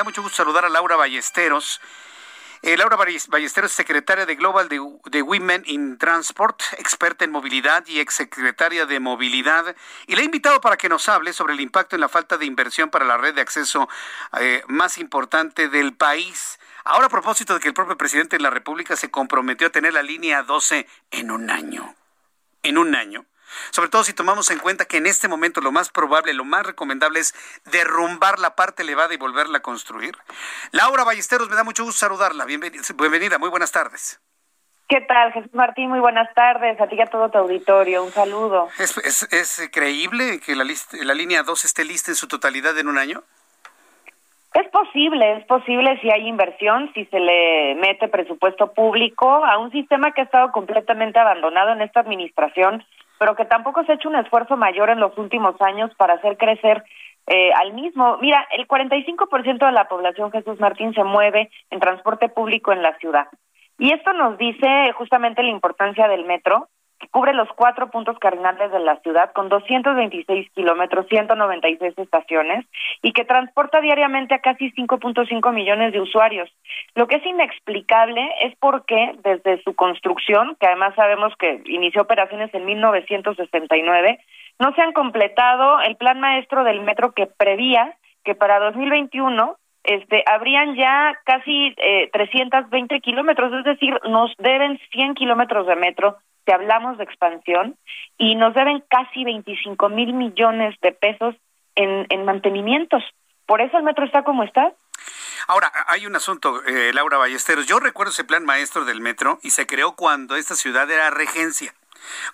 Da mucho gusto saludar a Laura Ballesteros. Eh, Laura Ballesteros, secretaria de Global de, Women in Transport, experta en movilidad y exsecretaria de movilidad. Y le he invitado para que nos hable sobre el impacto en la falta de inversión para la red de acceso eh, más importante del país. Ahora, a propósito de que el propio presidente de la República se comprometió a tener la línea 12 en un año. En un año. Sobre todo si tomamos en cuenta que en este momento lo más probable, lo más recomendable es derrumbar la parte elevada y volverla a construir. Laura Ballesteros, me da mucho gusto saludarla. Bienvenida, muy buenas tardes. ¿Qué tal, Jesús Martín? Muy buenas tardes. A ti y a todo tu auditorio. Un saludo. ¿Es, creíble que la, la línea 2 esté lista en su totalidad en un año? Es posible, es posible si hay inversión, si se le mete presupuesto público a un sistema que ha estado completamente abandonado en esta administración pero que tampoco se ha hecho un esfuerzo mayor en los últimos años para hacer crecer eh, al mismo. Mira, el 45% de la población, Jesús Martín, se mueve en transporte público en la ciudad. Y esto nos dice justamente la importancia del metro, que cubre los cuatro puntos cardinales de la ciudad con 226 kilómetros, 196 estaciones y que transporta diariamente a casi 5.5 millones de usuarios. Lo que es inexplicable es porque desde su construcción, que además sabemos que inició operaciones en 1969, no se han completado el plan maestro del metro que prevía que para 2021 este, habrían ya casi eh, 320 kilómetros, es decir, nos deben 100 kilómetros de metro si hablamos de expansión y nos deben casi 25 mil millones de pesos en, en mantenimientos. Por eso el metro está como está. Ahora, hay un asunto, eh, Laura Ballesteros. Yo recuerdo ese plan maestro del metro y se creó cuando esta ciudad era regencia,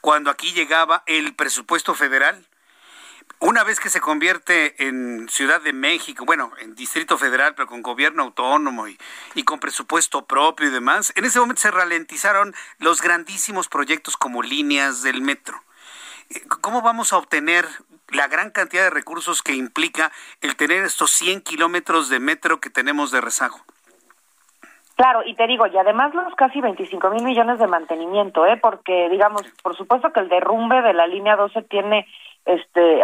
cuando aquí llegaba el presupuesto federal una vez que se convierte en Ciudad de México, bueno, en Distrito Federal, pero con gobierno autónomo y, y, con presupuesto propio y demás, en ese momento se ralentizaron los grandísimos proyectos como líneas del metro. Eh, ¿Cómo vamos a obtener la gran cantidad de recursos que implica el tener estos 100 kilómetros de metro que tenemos de rezago? Claro, y te digo, y además los casi 25 mil millones de mantenimiento, ¿eh? porque digamos, por supuesto que el derrumbe de la línea 12 tiene este,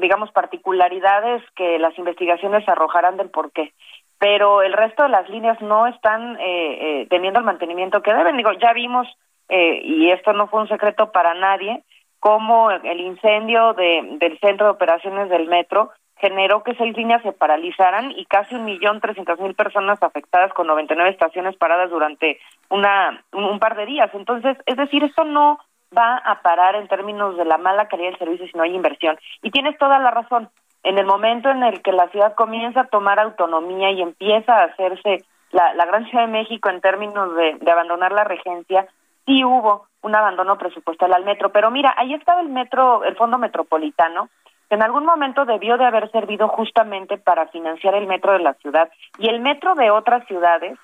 digamos, particularidades que las investigaciones arrojarán del por qué. Pero el resto de las líneas no están eh, eh, teniendo el mantenimiento que deben. Digo, ya vimos, eh, y esto no fue un secreto para nadie, cómo el incendio de, del centro de operaciones del metro generó que seis líneas se paralizaran y casi un millón trescientas mil personas afectadas con 99 estaciones paradas durante una un par de días. Entonces, es decir, esto no va a parar en términos de la mala calidad del servicio si no hay inversión. Y tienes toda la razón. En el momento en el que la ciudad comienza a tomar autonomía y empieza a hacerse la, la Gran Ciudad de México en términos de, de abandonar la regencia, sí hubo un abandono presupuestal al metro. Pero mira, ahí estaba el metro, el fondo metropolitano, que en algún momento debió de haber servido justamente para financiar el metro de la ciudad y el metro de otras ciudades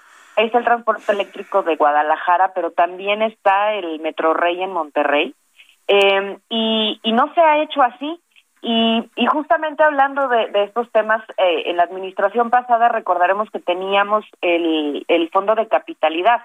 es el transporte eléctrico de Guadalajara, pero también está el Metro Rey en Monterrey. Eh, y, no se ha hecho así. Y, y justamente hablando de, estos temas, eh, en la administración pasada recordaremos que teníamos el, fondo de capitalidad,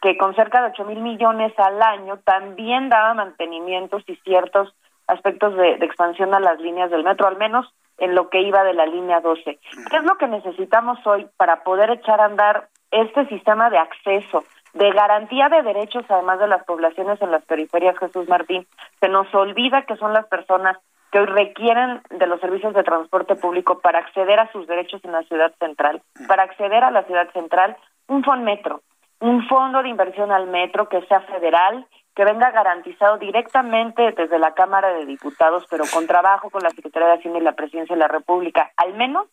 que con cerca de ocho mil millones al año también daba mantenimientos y ciertos aspectos de, de, expansión a las líneas del metro, al menos en lo que iba de la línea 12. ¿Qué es lo que necesitamos hoy para poder echar a andar este sistema de acceso, de garantía de derechos, además de las poblaciones en las periferias, Jesús Martín, se nos olvida que son las personas que hoy requieren de los servicios de transporte público para acceder a sus derechos en la ciudad central, para acceder a la ciudad central, un metro, un fondo de inversión al metro que sea federal, que venga garantizado directamente desde la Cámara de Diputados, pero con trabajo con la Secretaría de Hacienda y la Presidencia de la República, al menos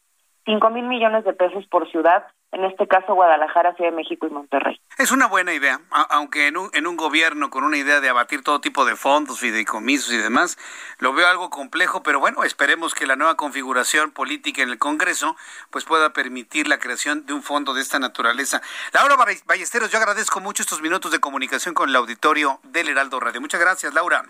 cinco mil millones de pesos por ciudad en este caso Guadalajara, Ciudad de México y Monterrey. Es una buena idea, aunque en un, en un gobierno con una idea de abatir todo tipo de fondos, fideicomisos y demás, lo veo algo complejo, pero bueno, esperemos que la nueva configuración política en el Congreso pues pueda permitir la creación de un fondo de esta naturaleza. Laura Ballesteros, yo agradezco mucho estos minutos de comunicación con el auditorio del Heraldo Radio. Muchas gracias, Laura.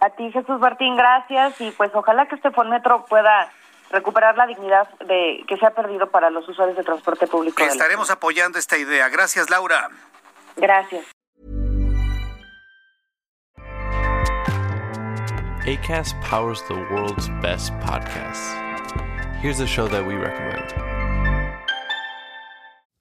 A ti, Jesús Martín, gracias y pues ojalá que este Fonmetro pueda recuperar la dignidad de que se ha perdido para los usuarios de transporte público. Estaremos apoyando esta idea. Gracias, Laura. Gracias. ACAST powers the world's best podcasts. Here's a show that we recommend.